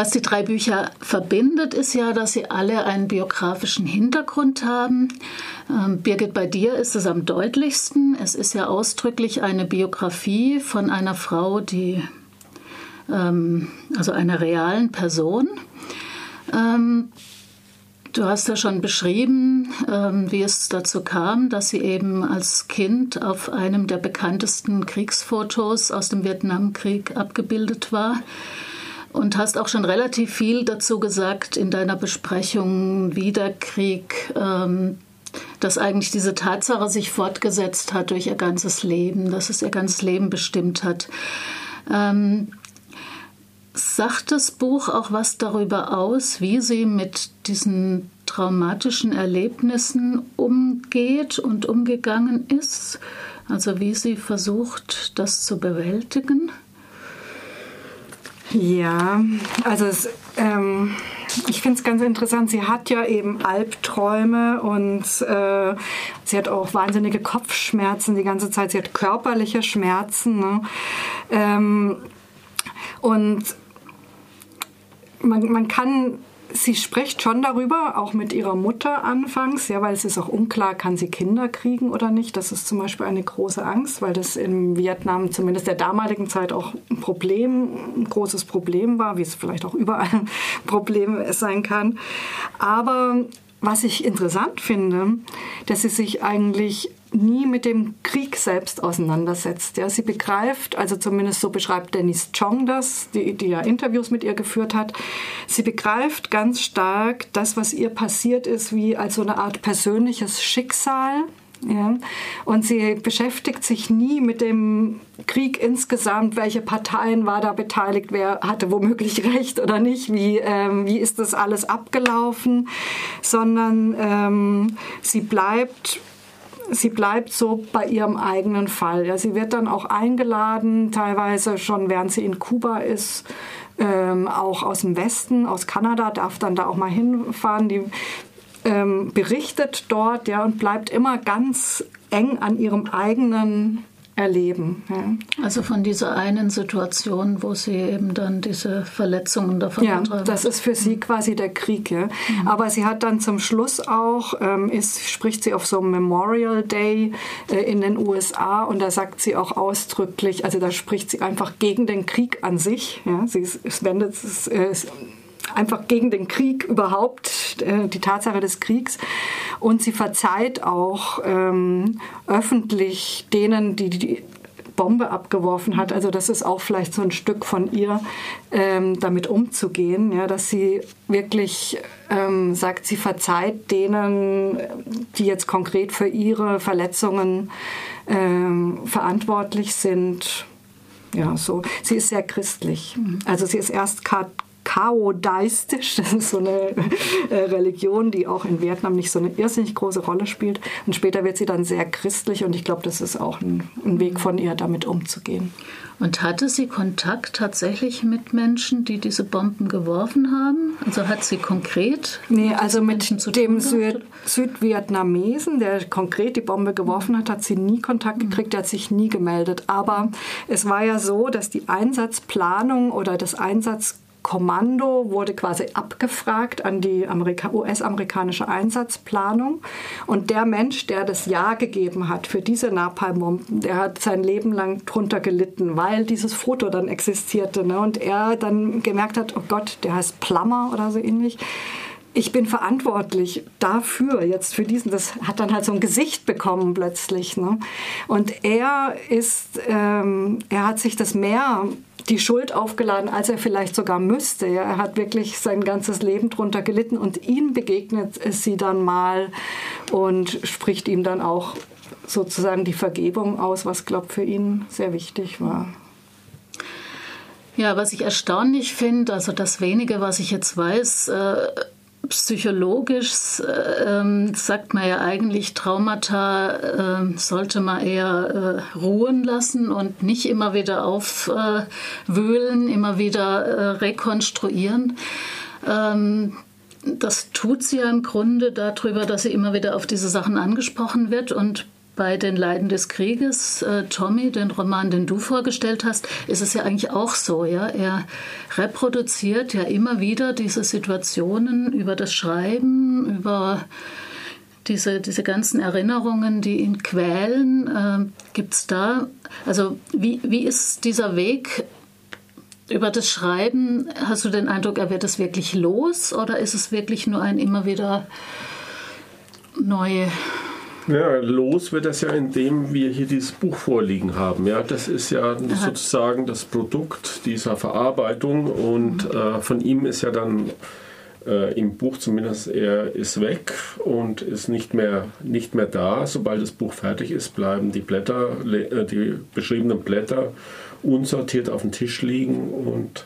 Was die drei Bücher verbindet, ist ja, dass sie alle einen biografischen Hintergrund haben. Ähm, Birgit, bei dir ist es am deutlichsten. Es ist ja ausdrücklich eine Biografie von einer Frau, die, ähm, also einer realen Person. Ähm, du hast ja schon beschrieben, wie es dazu kam, dass sie eben als Kind auf einem der bekanntesten Kriegsfotos aus dem Vietnamkrieg abgebildet war und hast auch schon relativ viel dazu gesagt in deiner Besprechung, wie der Krieg, ähm, dass eigentlich diese Tatsache sich fortgesetzt hat durch ihr ganzes Leben, dass es ihr ganzes Leben bestimmt hat. Ähm, sagt das Buch auch was darüber aus, wie sie mit diesen traumatischen Erlebnissen umgeht und umgegangen ist? Also wie sie versucht, das zu bewältigen? Ja, also es, ähm, ich finde es ganz interessant. Sie hat ja eben Albträume und äh, sie hat auch wahnsinnige Kopfschmerzen die ganze Zeit. Sie hat körperliche Schmerzen. Ne? Ähm, und man, man kann sie spricht schon darüber, auch mit ihrer Mutter anfangs, ja, weil es ist auch unklar, kann sie Kinder kriegen oder nicht. Das ist zum Beispiel eine große Angst, weil das in Vietnam zumindest der damaligen Zeit auch ein Problem, ein großes Problem war, wie es vielleicht auch überall ein Problem sein kann. Aber was ich interessant finde, dass sie sich eigentlich nie mit dem Krieg selbst auseinandersetzt. Ja, sie begreift, also zumindest so beschreibt Dennis Chong das, die, die ja Interviews mit ihr geführt hat, sie begreift ganz stark das, was ihr passiert ist, wie als so eine Art persönliches Schicksal. Ja, und sie beschäftigt sich nie mit dem Krieg insgesamt, welche Parteien war da beteiligt, wer hatte womöglich recht oder nicht, wie, ähm, wie ist das alles abgelaufen, sondern ähm, sie bleibt sie bleibt so bei ihrem eigenen Fall. Ja, sie wird dann auch eingeladen, teilweise schon während sie in Kuba ist, ähm, auch aus dem Westen, aus Kanada, darf dann da auch mal hinfahren. Die ähm, berichtet dort ja, und bleibt immer ganz eng an ihrem eigenen erleben. Ja. Also von dieser einen Situation, wo sie eben dann diese Verletzungen davon Ja, das ist für sie quasi der Krieg. Ja. Mhm. Aber sie hat dann zum Schluss auch, ähm, ist, spricht sie auf so einem Memorial Day äh, in den USA und da sagt sie auch ausdrücklich, also da spricht sie einfach gegen den Krieg an sich. Ja. Sie es wendet es, äh, einfach gegen den Krieg überhaupt, äh, die Tatsache des Kriegs. Und sie verzeiht auch ähm, öffentlich denen, die die Bombe abgeworfen hat. Also das ist auch vielleicht so ein Stück von ihr, ähm, damit umzugehen, ja, dass sie wirklich ähm, sagt, sie verzeiht denen, die jetzt konkret für ihre Verletzungen ähm, verantwortlich sind. Ja, so. Sie ist sehr christlich. Mhm. Also sie ist erst Chaodaistisch. Das ist so eine äh, Religion, die auch in Vietnam nicht so eine irrsinnig große Rolle spielt. Und später wird sie dann sehr christlich und ich glaube, das ist auch ein, ein Weg von ihr, damit umzugehen. Und hatte sie Kontakt tatsächlich mit Menschen, die diese Bomben geworfen haben? Also hat sie konkret? Nee, also mit dem Süd Südvietnamesen, der konkret die Bombe geworfen hat, hat sie nie Kontakt mhm. gekriegt, der hat sich nie gemeldet. Aber es war ja so, dass die Einsatzplanung oder das Einsatz Kommando wurde quasi abgefragt an die US-amerikanische Einsatzplanung. Und der Mensch, der das Ja gegeben hat für diese Napalmbomben, der hat sein Leben lang drunter gelitten, weil dieses Foto dann existierte. Ne? Und er dann gemerkt hat, oh Gott, der heißt Plummer oder so ähnlich ich bin verantwortlich dafür, jetzt für diesen, das hat dann halt so ein Gesicht bekommen plötzlich. Ne? Und er ist, ähm, er hat sich das mehr die Schuld aufgeladen, als er vielleicht sogar müsste. Er hat wirklich sein ganzes Leben drunter gelitten und ihm begegnet sie dann mal und spricht ihm dann auch sozusagen die Vergebung aus, was, glaube ich, für ihn sehr wichtig war. Ja, was ich erstaunlich finde, also das wenige, was ich jetzt weiß, äh psychologisch äh, sagt man ja eigentlich, Traumata äh, sollte man eher äh, ruhen lassen und nicht immer wieder aufwühlen, immer wieder äh, rekonstruieren. Ähm, das tut sie ja im Grunde darüber, dass sie immer wieder auf diese Sachen angesprochen wird und bei den Leiden des Krieges, äh, Tommy, den Roman, den du vorgestellt hast, ist es ja eigentlich auch so. Ja? Er reproduziert ja immer wieder diese Situationen über das Schreiben, über diese, diese ganzen Erinnerungen, die ihn quälen. Äh, Gibt es da, also wie, wie ist dieser Weg über das Schreiben? Hast du den Eindruck, er wird es wirklich los oder ist es wirklich nur ein immer wieder neue ja, los wird das ja, indem wir hier dieses Buch vorliegen haben. Ja, das ist ja sozusagen das Produkt dieser Verarbeitung und mhm. äh, von ihm ist ja dann äh, im Buch zumindest, er ist weg und ist nicht mehr, nicht mehr da. Sobald das Buch fertig ist, bleiben die Blätter, äh, die beschriebenen Blätter unsortiert auf dem Tisch liegen und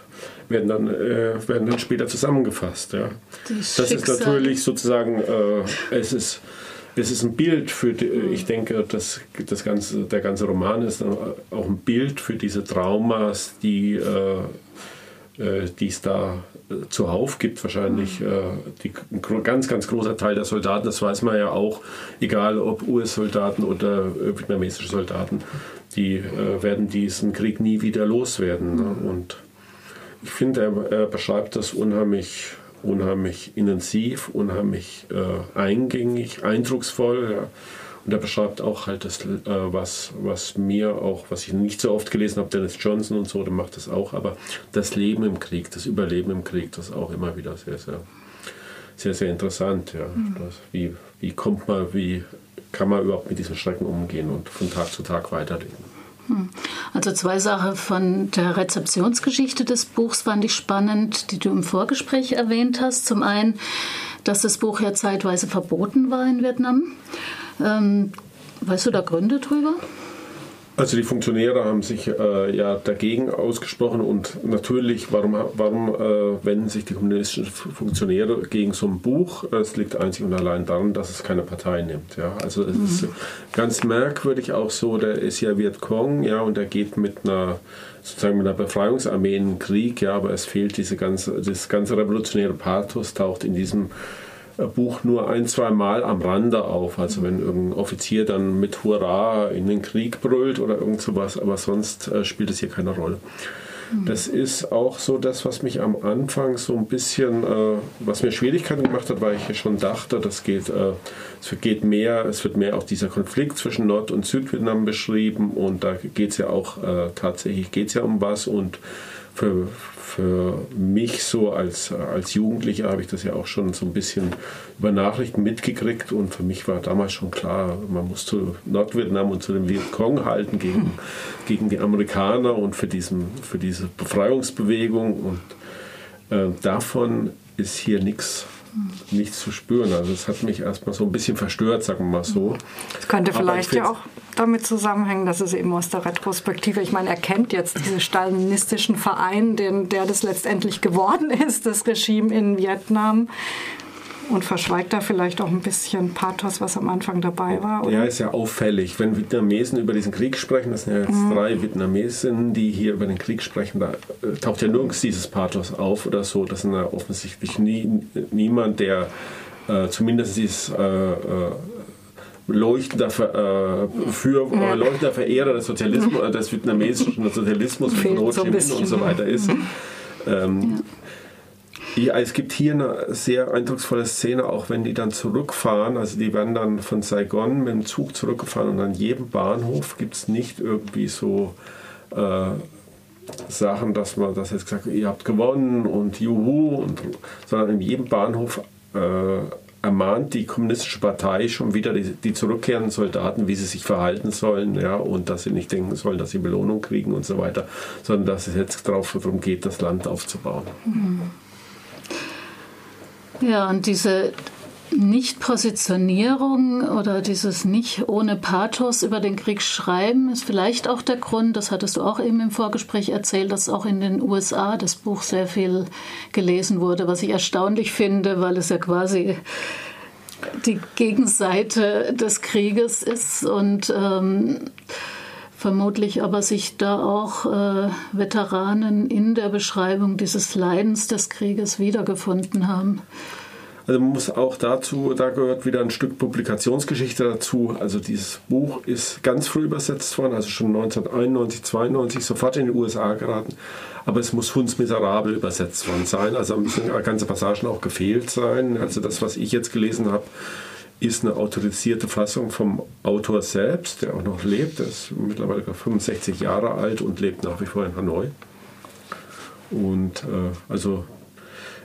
werden dann, äh, werden dann später zusammengefasst. Ja. Das ist natürlich sozusagen, äh, es ist es ist ein Bild für, die, ich denke, das, das ganze, der ganze Roman ist auch ein Bild für diese Traumas, die, äh, äh es da äh, zuhauf gibt. Wahrscheinlich äh, die, ein ganz, ganz großer Teil der Soldaten, das weiß man ja auch, egal ob US-Soldaten oder äh, vietnamesische Soldaten, die äh, werden diesen Krieg nie wieder loswerden. Ne? Und ich finde, er, er beschreibt das unheimlich unheimlich intensiv, unheimlich äh, eingängig, eindrucksvoll. Ja. Und er beschreibt auch halt das, äh, was, was mir auch, was ich nicht so oft gelesen habe, Dennis Johnson und so, der macht das auch, aber das Leben im Krieg, das Überleben im Krieg, das ist auch immer wieder sehr, sehr, sehr, sehr interessant. Ja. Mhm. Das, wie, wie kommt man, wie kann man überhaupt mit diesen Schrecken umgehen und von Tag zu Tag weiterleben? Hm. Also zwei Sachen von der Rezeptionsgeschichte des Buchs fand ich spannend, die du im Vorgespräch erwähnt hast. Zum einen, dass das Buch ja zeitweise verboten war in Vietnam. Ähm, weißt du da Gründe drüber? Also die Funktionäre haben sich äh, ja dagegen ausgesprochen und natürlich, warum, warum äh, wenden sich die kommunistischen Funktionäre gegen so ein Buch? Es liegt einzig und allein daran, dass es keine Partei nimmt. Ja? Also es mhm. ist ganz merkwürdig auch so, der ist ja Vietcong, ja, und er geht mit einer sozusagen mit einer Befreiungsarmee in den Krieg, ja, aber es fehlt diese ganze, das ganze revolutionäre Pathos taucht in diesem Buch nur ein, zwei Mal am Rande auf. Also wenn irgendein Offizier dann mit Hurra in den Krieg brüllt oder irgend sowas, aber sonst äh, spielt es hier keine Rolle. Das ist auch so das, was mich am Anfang so ein bisschen, äh, was mir Schwierigkeiten gemacht hat, weil ich ja schon dachte, das geht, äh, es geht mehr, es wird mehr auch dieser Konflikt zwischen Nord- und Südvietnam beschrieben und da geht es ja auch äh, tatsächlich geht's ja um was und für, für mich so als, als Jugendlicher habe ich das ja auch schon so ein bisschen über Nachrichten mitgekriegt und für mich war damals schon klar, man muss zu Nordvietnam und zu dem Vietcong halten gegen, gegen die Amerikaner und für, diesen, für diese Befreiungsbewegung und äh, davon ist hier nichts nichts zu spüren. Also es hat mich erstmal so ein bisschen verstört, sagen wir mal so. Es könnte vielleicht ja auch damit zusammenhängen, dass es eben aus der Retrospektive, ich meine, er kennt jetzt diesen stalinistischen Verein, den, der das letztendlich geworden ist, das Regime in Vietnam und verschweigt da vielleicht auch ein bisschen Pathos, was am Anfang dabei war. Oder? Ja, ist ja auffällig. Wenn Vietnamesen über diesen Krieg sprechen, das sind ja jetzt mhm. drei Vietnamesen, die hier über den Krieg sprechen, da äh, taucht ja nirgends dieses Pathos auf oder so. Das ist ja offensichtlich nie, niemand, der äh, zumindest dieses äh, äh, leuchtender, äh, für, ja. leuchtender Verehrer des Sozialismus, des vietnamesischen Sozialismus mit Ho Chi Minh und so weiter ist. Mhm. Ähm, ja. Ja, es gibt hier eine sehr eindrucksvolle Szene, auch wenn die dann zurückfahren. Also die werden dann von Saigon mit dem Zug zurückgefahren und an jedem Bahnhof gibt es nicht irgendwie so äh, Sachen, dass man das jetzt gesagt ihr habt gewonnen und juhu, und, sondern in jedem Bahnhof äh, ermahnt die kommunistische Partei schon wieder die, die, zurückkehrenden Soldaten, wie sie sich verhalten sollen, ja, und dass sie nicht denken sollen, dass sie Belohnung kriegen und so weiter, sondern dass es jetzt darauf darum geht, das Land aufzubauen. Mhm. Ja, und diese Nicht-Positionierung oder dieses nicht ohne Pathos über den Krieg schreiben ist vielleicht auch der Grund, das hattest du auch eben im Vorgespräch erzählt, dass auch in den USA das Buch sehr viel gelesen wurde, was ich erstaunlich finde, weil es ja quasi die Gegenseite des Krieges ist. Und ähm, vermutlich aber sich da auch äh, Veteranen in der Beschreibung dieses Leidens des Krieges wiedergefunden haben. Also man muss auch dazu, da gehört wieder ein Stück Publikationsgeschichte dazu. Also dieses Buch ist ganz früh übersetzt worden, also schon 1991, 92, sofort in die USA geraten. Aber es muss hundsmiserabel übersetzt worden sein. Also müssen ganze Passagen auch gefehlt sein. Also das, was ich jetzt gelesen habe, ist eine autorisierte Fassung vom Autor selbst, der auch noch lebt. Er ist mittlerweile 65 Jahre alt und lebt nach wie vor in Hanoi. Und äh, also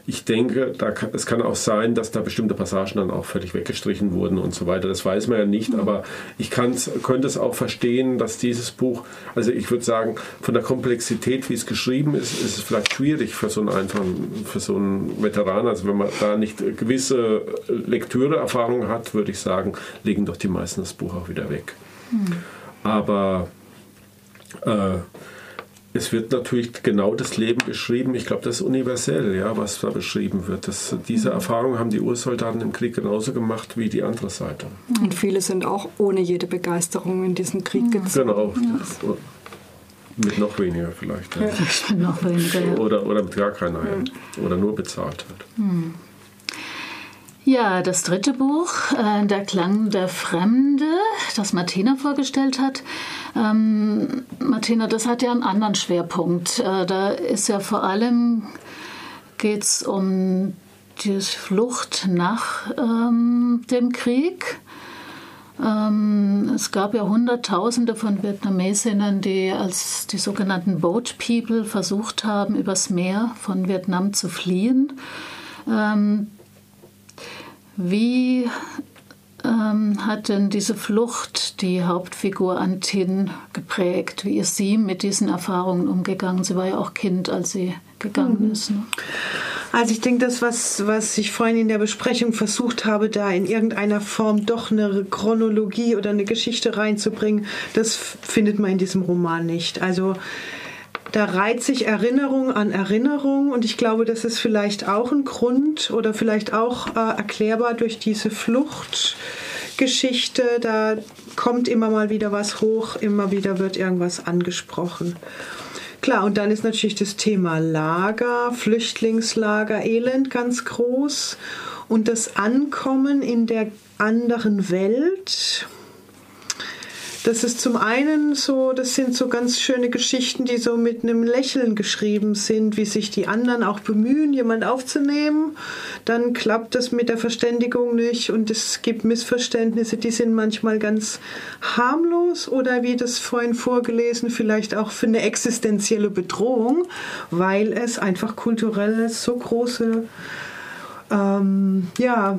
ich denke, da kann, es kann auch sein, dass da bestimmte Passagen dann auch völlig weggestrichen wurden und so weiter. Das weiß man ja nicht, mhm. aber ich könnte es auch verstehen, dass dieses Buch, also ich würde sagen, von der Komplexität, wie es geschrieben ist, ist es vielleicht schwierig für so einen einfachen, für so einen Veteran. Also wenn man da nicht gewisse Lektüreerfahrung hat, würde ich sagen, legen doch die meisten das Buch auch wieder weg. Mhm. Aber äh, es wird natürlich genau das Leben beschrieben. Ich glaube, das ist universell, ja, was da beschrieben wird. Das, diese Erfahrung haben die Ursoldaten im Krieg genauso gemacht wie die andere Seite. Und viele sind auch ohne jede Begeisterung in diesen Krieg gezogen. Genau. Ja. Mit noch weniger vielleicht. Ja. Ja. noch weniger, ja. oder, oder mit gar keiner. Ja. Oder nur bezahlt wird. Ja, das dritte Buch, äh, Der Klang der Fremde, das Martina vorgestellt hat. Ähm, Martina, das hat ja einen anderen Schwerpunkt. Äh, da ist ja vor allem geht es um die Flucht nach ähm, dem Krieg. Ähm, es gab ja Hunderttausende von Vietnamesinnen, die als die sogenannten Boat People versucht haben, übers Meer von Vietnam zu fliehen. Ähm, wie ähm, hat denn diese Flucht die Hauptfigur Antin geprägt? Wie ist sie mit diesen Erfahrungen umgegangen? Sie war ja auch Kind, als sie gegangen mhm. ist. Ne? Also ich denke, das, was, was ich vorhin in der Besprechung versucht habe, da in irgendeiner Form doch eine Chronologie oder eine Geschichte reinzubringen, das findet man in diesem Roman nicht. Also da reiht sich Erinnerung an Erinnerung und ich glaube, das ist vielleicht auch ein Grund oder vielleicht auch äh, erklärbar durch diese Fluchtgeschichte. Da kommt immer mal wieder was hoch, immer wieder wird irgendwas angesprochen. Klar, und dann ist natürlich das Thema Lager, Flüchtlingslager, Elend ganz groß und das Ankommen in der anderen Welt das ist zum einen so, das sind so ganz schöne Geschichten, die so mit einem Lächeln geschrieben sind, wie sich die anderen auch bemühen, jemand aufzunehmen. Dann klappt das mit der Verständigung nicht und es gibt Missverständnisse, die sind manchmal ganz harmlos oder wie das vorhin vorgelesen, vielleicht auch für eine existenzielle Bedrohung, weil es einfach kulturell so große ähm, ja,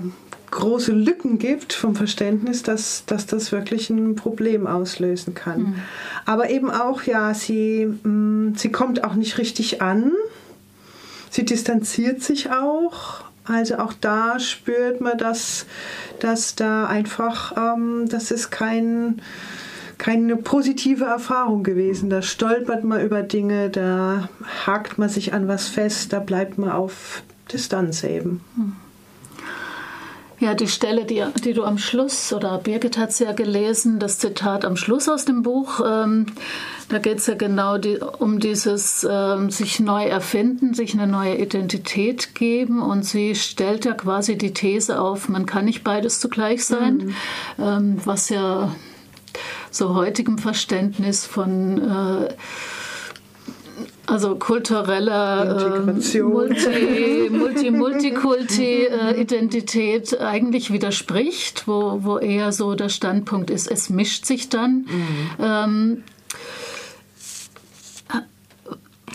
große Lücken gibt vom Verständnis, dass, dass das wirklich ein Problem auslösen kann. Mhm. Aber eben auch, ja, sie, mh, mm, sie kommt auch nicht richtig an. Sie distanziert sich auch. Also auch da spürt man, dass, dass da einfach, ähm, das ist kein, keine positive Erfahrung gewesen. Da stolpert man über Dinge, da hakt man sich an was fest, da bleibt man auf Distanz eben. Mhm. Ja, die Stelle, die, die du am Schluss, oder Birgit hat es ja gelesen, das Zitat am Schluss aus dem Buch, ähm, da geht es ja genau die, um dieses ähm, sich neu erfinden, sich eine neue Identität geben. Und sie stellt ja quasi die These auf, man kann nicht beides zugleich sein, mhm. ähm, was ja so heutigem Verständnis von äh, also kultureller äh, Multi, Multi, Multikulti-Identität äh, eigentlich widerspricht, wo, wo eher so der Standpunkt ist, es mischt sich dann. Mhm. Ähm,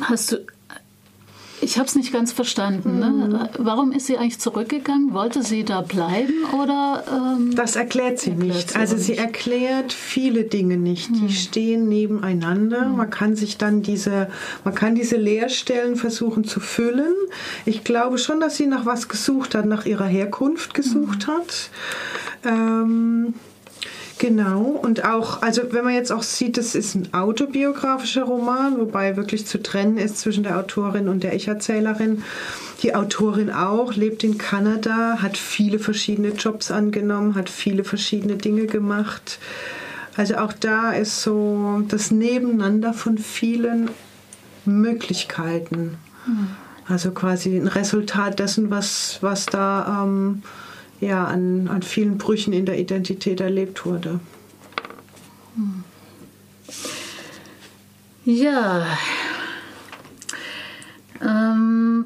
hast du ich habe es nicht ganz verstanden. Ne? Mhm. Warum ist sie eigentlich zurückgegangen? Wollte sie da bleiben oder? Ähm, das erklärt sie erklärt nicht. Sie also sie nicht. erklärt viele Dinge nicht. Mhm. Die stehen nebeneinander. Mhm. Man kann sich dann diese, man kann diese Leerstellen versuchen zu füllen. Ich glaube schon, dass sie nach was gesucht hat, nach ihrer Herkunft gesucht mhm. hat. Ähm, Genau, und auch, also wenn man jetzt auch sieht, das ist ein autobiografischer Roman, wobei wirklich zu trennen ist zwischen der Autorin und der Ich-Erzählerin. Die Autorin auch, lebt in Kanada, hat viele verschiedene Jobs angenommen, hat viele verschiedene Dinge gemacht. Also auch da ist so das Nebeneinander von vielen Möglichkeiten. Also quasi ein Resultat dessen, was, was da ähm, ja, an, an vielen Brüchen in der Identität erlebt wurde. Ja. Ähm,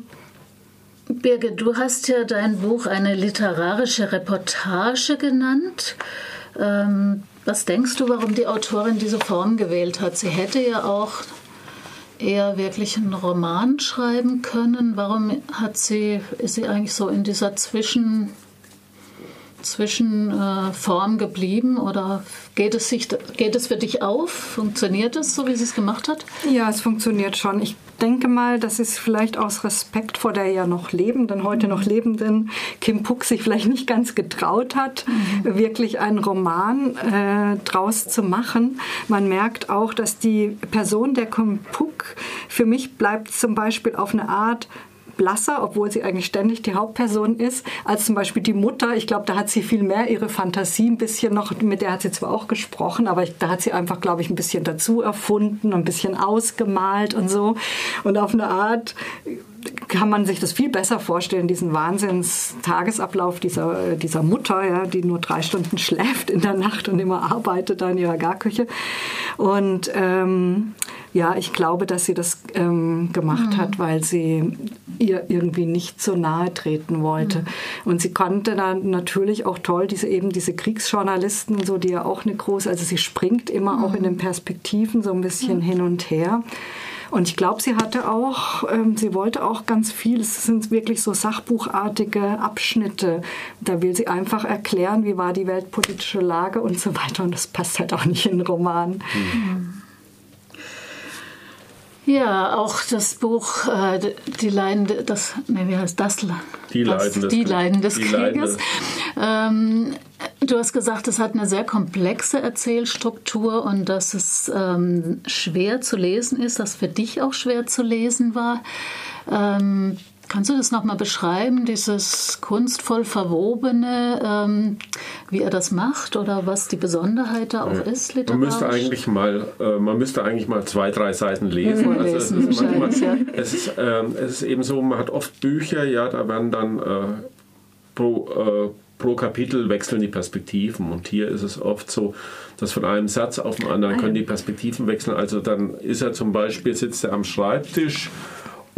Birgit, du hast ja dein Buch eine literarische Reportage genannt. Ähm, was denkst du, warum die Autorin diese Form gewählt hat? Sie hätte ja auch eher wirklich einen Roman schreiben können. Warum hat sie, ist sie eigentlich so in dieser Zwischen, Zwischenform geblieben oder geht es, sich, geht es für dich auf? Funktioniert es so, wie sie es gemacht hat? Ja, es funktioniert schon. Ich denke mal, dass es vielleicht aus Respekt vor der ja noch lebenden, heute noch lebenden Kim Puck sich vielleicht nicht ganz getraut hat, mhm. wirklich einen Roman äh, draus zu machen. Man merkt auch, dass die Person der Kim Puck für mich bleibt zum Beispiel auf eine Art blasser, obwohl sie eigentlich ständig die Hauptperson ist, als zum Beispiel die Mutter. Ich glaube, da hat sie viel mehr ihre Fantasie ein bisschen noch, mit der hat sie zwar auch gesprochen, aber ich, da hat sie einfach, glaube ich, ein bisschen dazu erfunden, ein bisschen ausgemalt und so. Und auf eine Art kann man sich das viel besser vorstellen, diesen Wahnsinns-Tagesablauf dieser, dieser Mutter, ja, die nur drei Stunden schläft in der Nacht und immer arbeitet da in ihrer Garküche. Und ähm, ja, ich glaube, dass sie das ähm, gemacht mhm. hat, weil sie ihr irgendwie nicht so nahe treten wollte. Mhm. Und sie konnte dann natürlich auch toll diese eben diese Kriegsjournalisten so, die ja auch eine große, also sie springt immer mhm. auch in den Perspektiven so ein bisschen hin und her. Und ich glaube, sie hatte auch, ähm, sie wollte auch ganz viel. Es sind wirklich so sachbuchartige Abschnitte. Da will sie einfach erklären, wie war die weltpolitische Lage und so weiter. Und das passt halt auch nicht in Roman. Mhm. Ja, auch das Buch äh, Die Leiden, das, nee, wie heißt das? Die Leiden des, die Leiden des Krieges. Ähm, du hast gesagt, es hat eine sehr komplexe Erzählstruktur und dass es ähm, schwer zu lesen ist, dass für dich auch schwer zu lesen war. Ähm, Kannst du das nochmal beschreiben, dieses kunstvoll verwobene, ähm, wie er das macht oder was die Besonderheit da auch ja. ist? Literarisch? Man müsste eigentlich mal, äh, man müsste eigentlich mal zwei, drei Seiten lesen. Mhm, also es, ist manchmal, ja. es, ist, äh, es ist eben so, man hat oft Bücher, ja, da werden dann äh, pro, äh, pro Kapitel wechseln die Perspektiven und hier ist es oft so, dass von einem Satz auf den anderen ah, können die Perspektiven wechseln. Also dann ist er zum Beispiel, sitzt er am Schreibtisch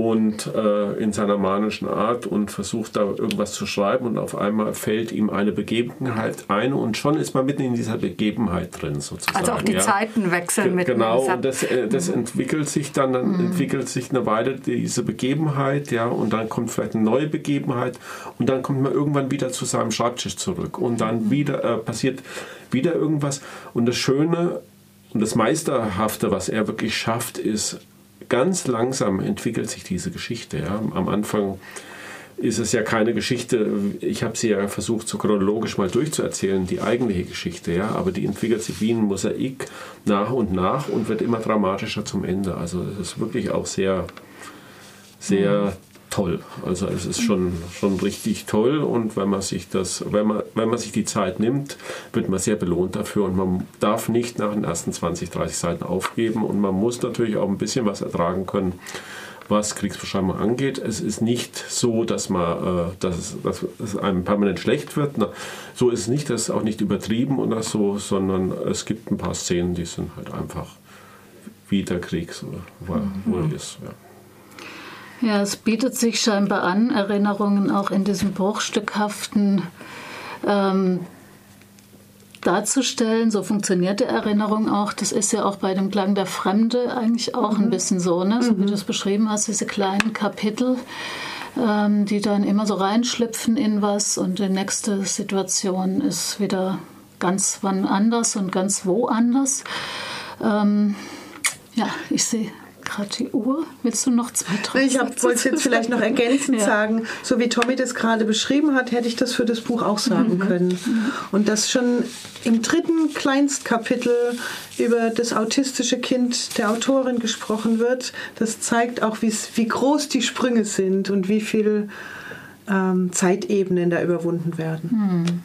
und äh, in seiner manischen Art und versucht da irgendwas zu schreiben und auf einmal fällt ihm eine Begebenheit ein und schon ist man mitten in dieser Begebenheit drin sozusagen. Also auch die ja. Zeiten wechseln mit Genau, und das, äh, das mhm. entwickelt sich dann, dann mhm. entwickelt sich eine Weile diese Begebenheit, ja, und dann kommt vielleicht eine neue Begebenheit und dann kommt man irgendwann wieder zu seinem Schreibtisch zurück und dann mhm. wieder äh, passiert wieder irgendwas und das Schöne und das Meisterhafte, was er wirklich schafft, ist ganz langsam entwickelt sich diese Geschichte. Ja. Am Anfang ist es ja keine Geschichte, ich habe sie ja versucht, so chronologisch mal durchzuerzählen, die eigentliche Geschichte, ja, aber die entwickelt sich wie ein Mosaik nach und nach und wird immer dramatischer zum Ende. Also es ist wirklich auch sehr, sehr mhm toll. Also es ist schon, schon richtig toll und wenn man sich das, wenn man, wenn man sich die Zeit nimmt, wird man sehr belohnt dafür und man darf nicht nach den ersten 20, 30 Seiten aufgeben und man muss natürlich auch ein bisschen was ertragen können, was Kriegsbeschreibung angeht. Es ist nicht so, dass man, äh, dass, es, dass es einem permanent schlecht wird. Na, so ist es nicht, das ist auch nicht übertrieben oder so, sondern es gibt ein paar Szenen, die sind halt einfach wie der Krieg so war, mhm. ist. Ja. Ja, es bietet sich scheinbar an, Erinnerungen auch in diesem bruchstückhaften ähm, darzustellen. So funktioniert die Erinnerung auch. Das ist ja auch bei dem Klang der Fremde eigentlich auch mhm. ein bisschen so, ne? so wie mhm. du es beschrieben hast, diese kleinen Kapitel, ähm, die dann immer so reinschlüpfen in was und die nächste Situation ist wieder ganz wann anders und ganz woanders. Ähm, ja, ich sehe gerade die Uhr. Willst du noch zwei, drei Ich wollte es jetzt vielleicht noch ergänzend ja. sagen. So wie Tommy das gerade beschrieben hat, hätte ich das für das Buch auch sagen mhm. können. Mhm. Und das schon im dritten Kleinstkapitel über das autistische Kind der Autorin gesprochen wird, das zeigt auch, wie groß die Sprünge sind und wie viele ähm, Zeitebenen da überwunden werden. Mhm.